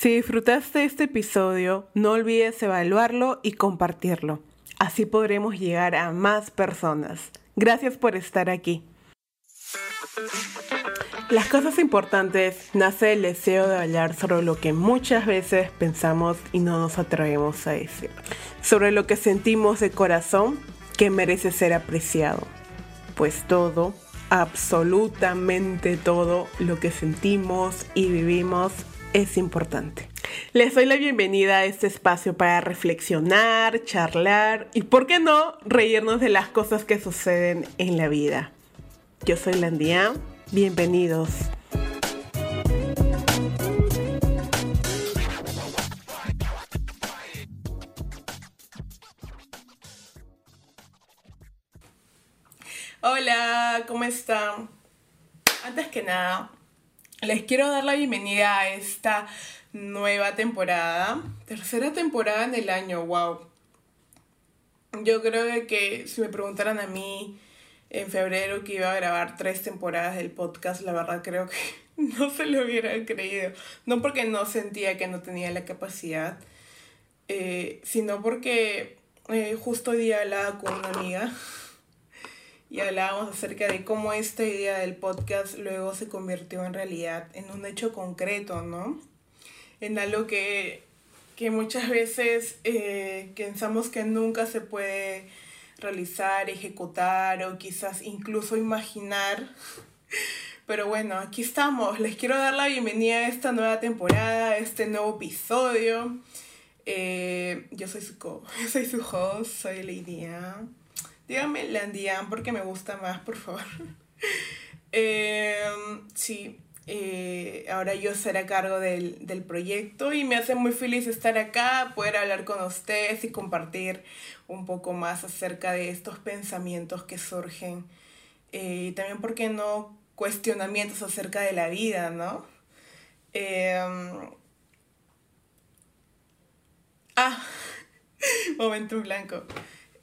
Si disfrutaste este episodio, no olvides evaluarlo y compartirlo. Así podremos llegar a más personas. Gracias por estar aquí. Las cosas importantes nace el deseo de hablar sobre lo que muchas veces pensamos y no nos atrevemos a decir. Sobre lo que sentimos de corazón que merece ser apreciado. Pues todo, absolutamente todo lo que sentimos y vivimos es importante. Les doy la bienvenida a este espacio para reflexionar, charlar y, ¿por qué no?, reírnos de las cosas que suceden en la vida. Yo soy Landia Bienvenidos. Hola, ¿cómo están? Antes que nada, les quiero dar la bienvenida a esta nueva temporada. Tercera temporada en el año, wow. Yo creo que si me preguntaran a mí en febrero que iba a grabar tres temporadas del podcast, la verdad creo que no se lo hubiera creído. No porque no sentía que no tenía la capacidad, eh, sino porque eh, justo hoy día hablaba con una amiga y hablábamos acerca de cómo esta idea del podcast luego se convirtió en realidad, en un hecho concreto, ¿no? En algo que, que muchas veces eh, pensamos que nunca se puede realizar, ejecutar o quizás incluso imaginar. Pero bueno, aquí estamos. Les quiero dar la bienvenida a esta nueva temporada, a este nuevo episodio. Eh, yo, soy su soy su host, soy Lady Dígame Landian porque me gusta más, por favor. Em, sí, eh, ahora yo seré a cargo del, del, proyecto y me hace muy feliz estar acá, poder hablar con ustedes y compartir un poco más acerca de estos pensamientos que surgen. Eh, y también, ¿por qué no? Cuestionamientos acerca de la vida, ¿no? Em, ah, momento blanco.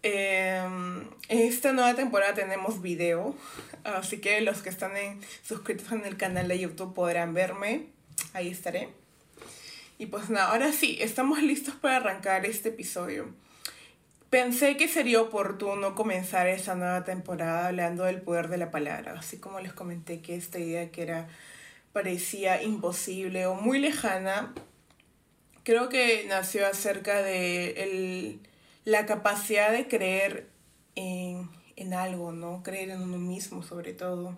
Em, en esta nueva temporada tenemos video, así que los que están suscritos en el canal de YouTube podrán verme. Ahí estaré. Y pues nada, ahora sí, estamos listos para arrancar este episodio. Pensé que sería oportuno comenzar esta nueva temporada hablando del poder de la palabra, así como les comenté que esta idea que era parecía imposible o muy lejana, creo que nació acerca de el la capacidad de creer en, algo, ¿no? Creer en uno mismo sobre todo.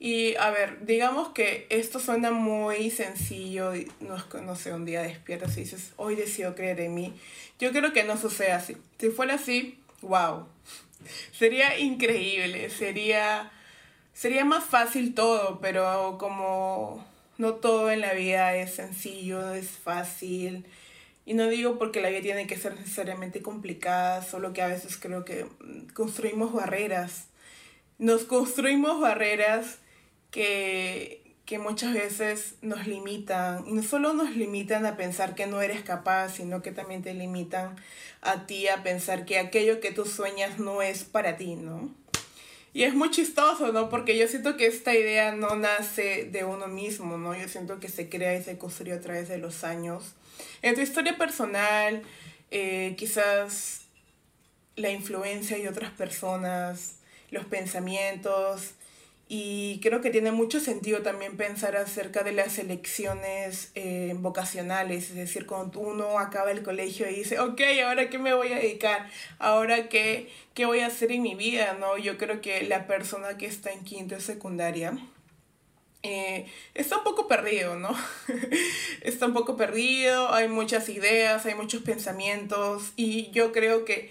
Y a ver, digamos que esto suena muy sencillo, no, no sé, un día despiertas y dices, hoy decido creer en mí. Yo creo que no sucede así. Si fuera así, wow. Sería increíble, sería, sería más fácil todo, pero como no todo en la vida es sencillo, es fácil, y no digo porque la vida tiene que ser necesariamente complicada, solo que a veces creo que mm, construimos barreras. Nos construimos barreras que, que muchas veces nos limitan. No solo nos limitan a pensar que no eres capaz, sino que también te limitan a ti a pensar que aquello que tú sueñas no es para ti, ¿no? Y es muy chistoso, ¿no? Porque yo siento que esta idea no nace de uno mismo, ¿no? Yo siento que se crea y se construye a través de los años en tu historia personal, eh, quizás la influencia de otras personas, los pensamientos, y creo que tiene mucho sentido también pensar acerca de las elecciones eh, vocacionales, es decir, cuando uno acaba el colegio y dice, ok, ahora qué me voy a dedicar, ahora qué, qué voy a hacer en mi vida, ¿no? Yo creo que la persona que está en quinto de secundaria, eh, está un poco perdido, ¿no? está un poco perdido, hay muchas ideas, hay muchos pensamientos y yo creo que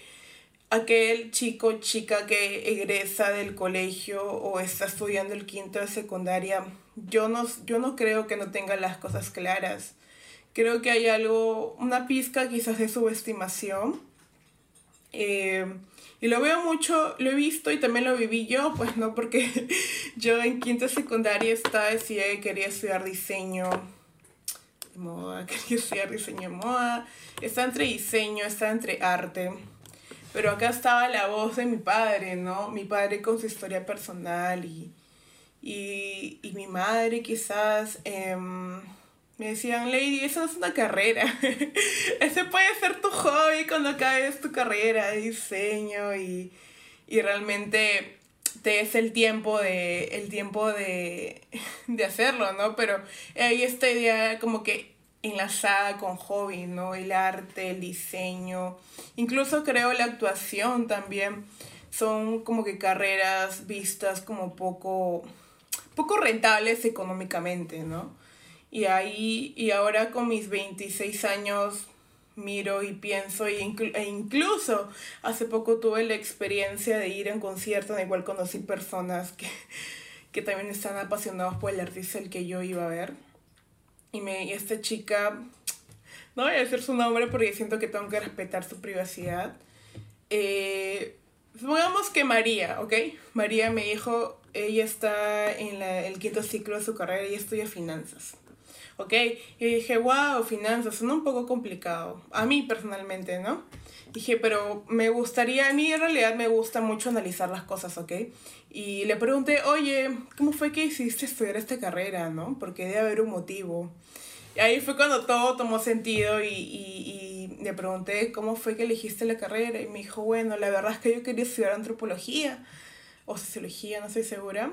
aquel chico, chica que egresa del colegio o está estudiando el quinto de secundaria, yo no, yo no creo que no tenga las cosas claras. Creo que hay algo, una pizca quizás de subestimación. Eh, y lo veo mucho, lo he visto y también lo viví yo, pues no, porque yo en quinta secundaria estaba, decía que quería estudiar diseño de moda, quería estudiar diseño de moda, estaba entre diseño, estaba entre arte. Pero acá estaba la voz de mi padre, ¿no? Mi padre con su historia personal y, y, y mi madre quizás, eh, Me decían, Lady, eso no es una carrera. Ese puede ser tu hobby cuando acabes tu carrera diseño y, y realmente te es el tiempo de el tiempo de, de hacerlo, ¿no? Pero hay esta idea como que enlazada con hobby, ¿no? El arte, el diseño, incluso creo la actuación también son como que carreras vistas como poco poco rentables económicamente, ¿no? Y ahí, y ahora con mis 26 años miro y pienso e, e incluso hace poco tuve la experiencia de ir a un concierto en el cual conocí personas que, que también están apasionados por el artista el que yo iba a ver. Y, me, y esta chica, no voy a decir su nombre porque siento que tengo que respetar su privacidad. Eh, supongamos que María, ¿ok? María me dijo, ella está en el quinto ciclo de su carrera y estudia finanzas. ¿ok? Y dije, wow, finanzas, son un poco complicado. A mí personalmente, ¿no? Dije, pero me gustaría, a mí en realidad me gusta mucho analizar las cosas, ¿ok? Y le pregunté, oye, ¿cómo fue que hiciste estudiar esta carrera, no? Porque debe haber un motivo. Y ahí fue cuando todo tomó sentido y, y, y le pregunté, ¿cómo fue que elegiste la carrera? Y me dijo, bueno, la verdad es que yo quería estudiar antropología o sociología, no estoy segura.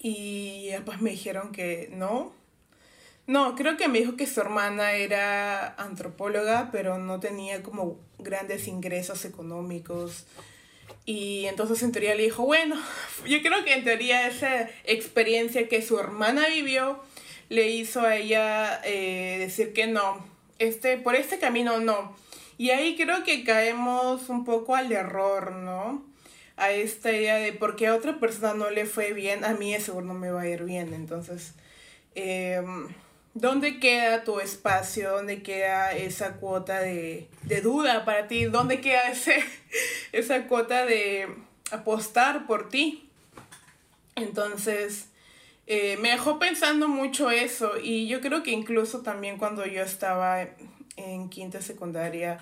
Y después me dijeron que no, no, creo que me dijo que su hermana era antropóloga, pero no tenía como grandes ingresos económicos. Y entonces en teoría le dijo, bueno, yo creo que en teoría esa experiencia que su hermana vivió le hizo a ella eh, decir que no, este, por este camino no. Y ahí creo que caemos un poco al error, ¿no? A esta idea de porque a otra persona no le fue bien, a mí seguro no me va a ir bien. Entonces, eh, ¿Dónde queda tu espacio? ¿Dónde queda esa cuota de, duda para ti? ¿Dónde queda ese, esa cuota de apostar por ti? Entonces, eh, me dejó pensando mucho eso y yo creo que incluso también cuando yo estaba en quinta secundaria,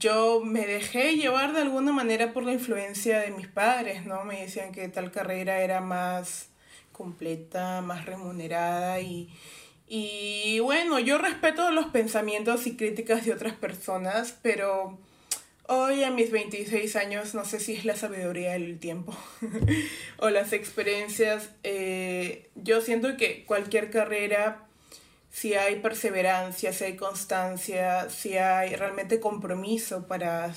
yo me dejé llevar de alguna manera por la influencia de mis padres, ¿no? Me decían que tal carrera era más completa, más remunerada y y bueno, yo respeto los pensamientos y críticas de otras personas, pero hoy a mis 26 años no sé si es la sabiduría del tiempo o las experiencias. Eh, yo siento que cualquier carrera, si hay perseverancia, si hay constancia, si hay realmente compromiso para,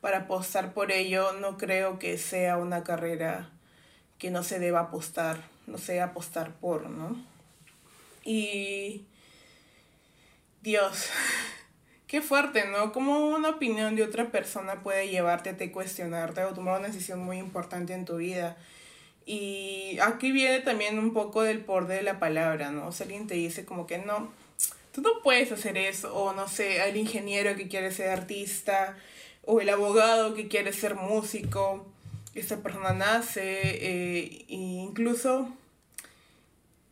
para apostar por ello, no creo que sea una carrera que no se deba apostar, no sea apostar por, ¿no? Y Dios, qué fuerte, ¿no? Cómo una opinión de otra persona puede llevarte a te cuestionarte o tomar una decisión muy importante en tu vida. Y aquí viene también un poco del poder de la palabra, ¿no? O sea, alguien te dice como que no, tú no puedes hacer eso, o no sé, el ingeniero que quiere ser artista, o el abogado que quiere ser músico, esa persona nace, e incluso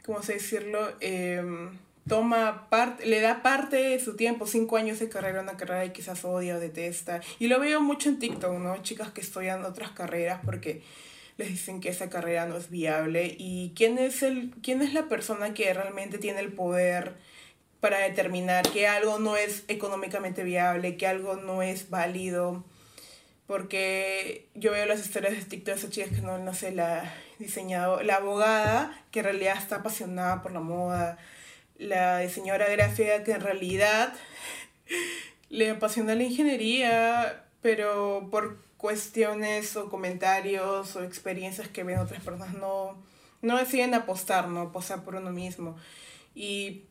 ¿cómo sé decirlo? Em, toma parte, le da parte de su tiempo, cinco años de carrera, una carrera y quizás odia o detesta. Y lo veo mucho en TikTok, ¿no? Chicas que estudian otras carreras porque les dicen que esa carrera no es viable. ¿Y quién es, el, quién es la persona que realmente tiene el poder para determinar que algo no es económicamente viable, que algo no es válido? Porque yo veo las historias de TikTok de esas chicas que no, no sé, la diseñadora, la abogada que en realidad está apasionada por la moda, la diseñadora gráfica que en realidad le apasiona la ingeniería, pero por cuestiones o comentarios o experiencias que ven otras personas no, no deciden apostar, no apostar por uno mismo. Y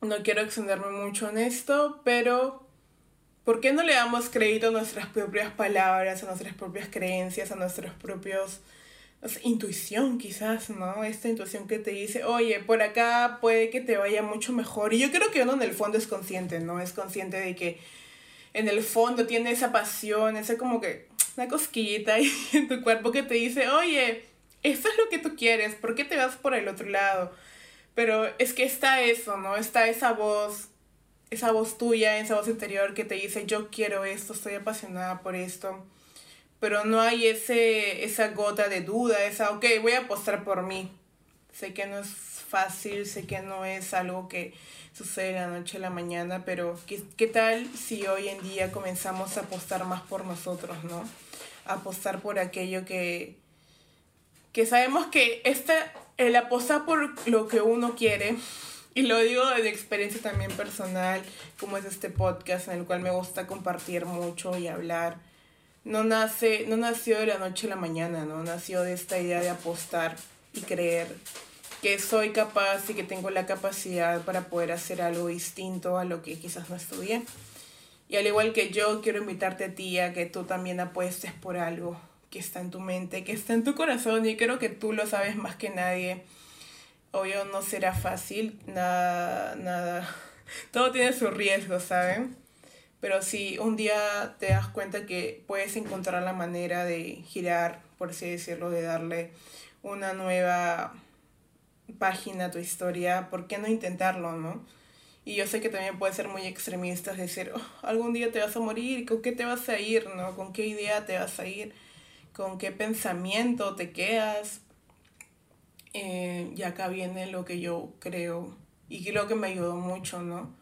no quiero extenderme mucho en esto, pero ¿por qué no le damos crédito a nuestras propias palabras, a nuestras propias creencias, a nuestros propios intuición quizás, ¿no? Esta intuición que te dice, oye, por acá puede que te vaya mucho mejor. Y yo creo que uno en el fondo es consciente, ¿no? Es consciente de que en el fondo tiene esa pasión, esa como que una cosquillita en tu cuerpo que te dice, oye, esto es lo que tú quieres, ¿por qué te vas por el otro lado? Pero es que está eso, ¿no? Está esa voz, esa voz tuya, esa voz interior que te dice, yo quiero esto, estoy apasionada por esto pero no hay ese, esa gota de duda, esa, ok, voy a apostar por mí. Sé que no es fácil, sé que no es algo que sucede de la noche a la mañana, pero ¿qué, qué tal si hoy en día comenzamos a apostar más por nosotros, ¿no? apostar por aquello que, que sabemos que esta, el apostar por lo que uno quiere, y lo digo de experiencia también personal, como es este podcast en el cual me gusta compartir mucho y hablar, no, nace, no nació de la noche a la mañana, ¿no? Nació de esta idea de apostar y creer que soy capaz y que tengo la capacidad para poder hacer algo distinto a lo que quizás no estudié. Y al igual que yo, quiero invitarte a ti a que tú también apuestes por algo que está en tu mente, que está en tu corazón y creo que tú lo sabes más que nadie. Obvio no será fácil, nada, nada. Todo tiene su riesgo, ¿saben? Pero si un día te das cuenta que puedes encontrar la manera de girar, por así decirlo, de darle una nueva página a tu historia, ¿por qué no intentarlo, no? Y yo sé que también puede ser muy extremista, decir, oh, algún día te vas a morir, ¿con qué te vas a ir, no? ¿Con qué idea te vas a ir? ¿Con qué pensamiento te quedas? Eh, y acá viene lo que yo creo y creo que me ayudó mucho, ¿no?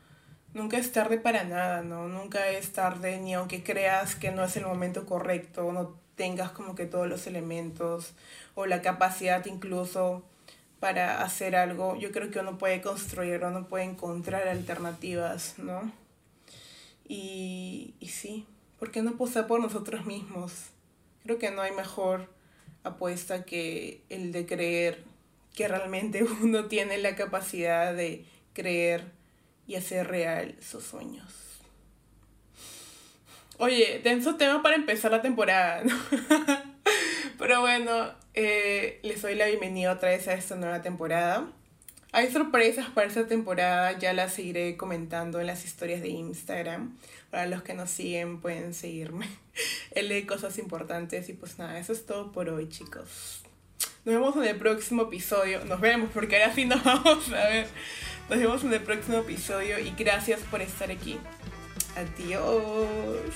Nunca es tarde para nada, ¿no? Nunca es tarde ni aunque creas que no es el momento correcto, no tengas como que todos los elementos o la capacidad incluso para hacer algo, yo creo que uno puede construir, uno puede encontrar alternativas, ¿no? Y, y sí, ¿por qué no apostar por nosotros mismos? Creo que no hay mejor apuesta que el de creer que realmente uno tiene la capacidad de creer y hacer real sus sueños. Oye, denso tema para empezar la temporada, ¿no? Pero bueno, eh, les doy la bienvenida otra vez a esta nueva temporada. Hay sorpresas para esta temporada, ya las seguiré comentando en las historias de Instagram. Para los que nos siguen pueden seguirme. Él lee cosas importantes y pues nada, eso es todo por hoy chicos. Nos vemos en el próximo episodio. Nos vemos porque ahora sí nos vamos a ver. Nos vemos en el próximo episodio y gracias por estar aquí. Adiós.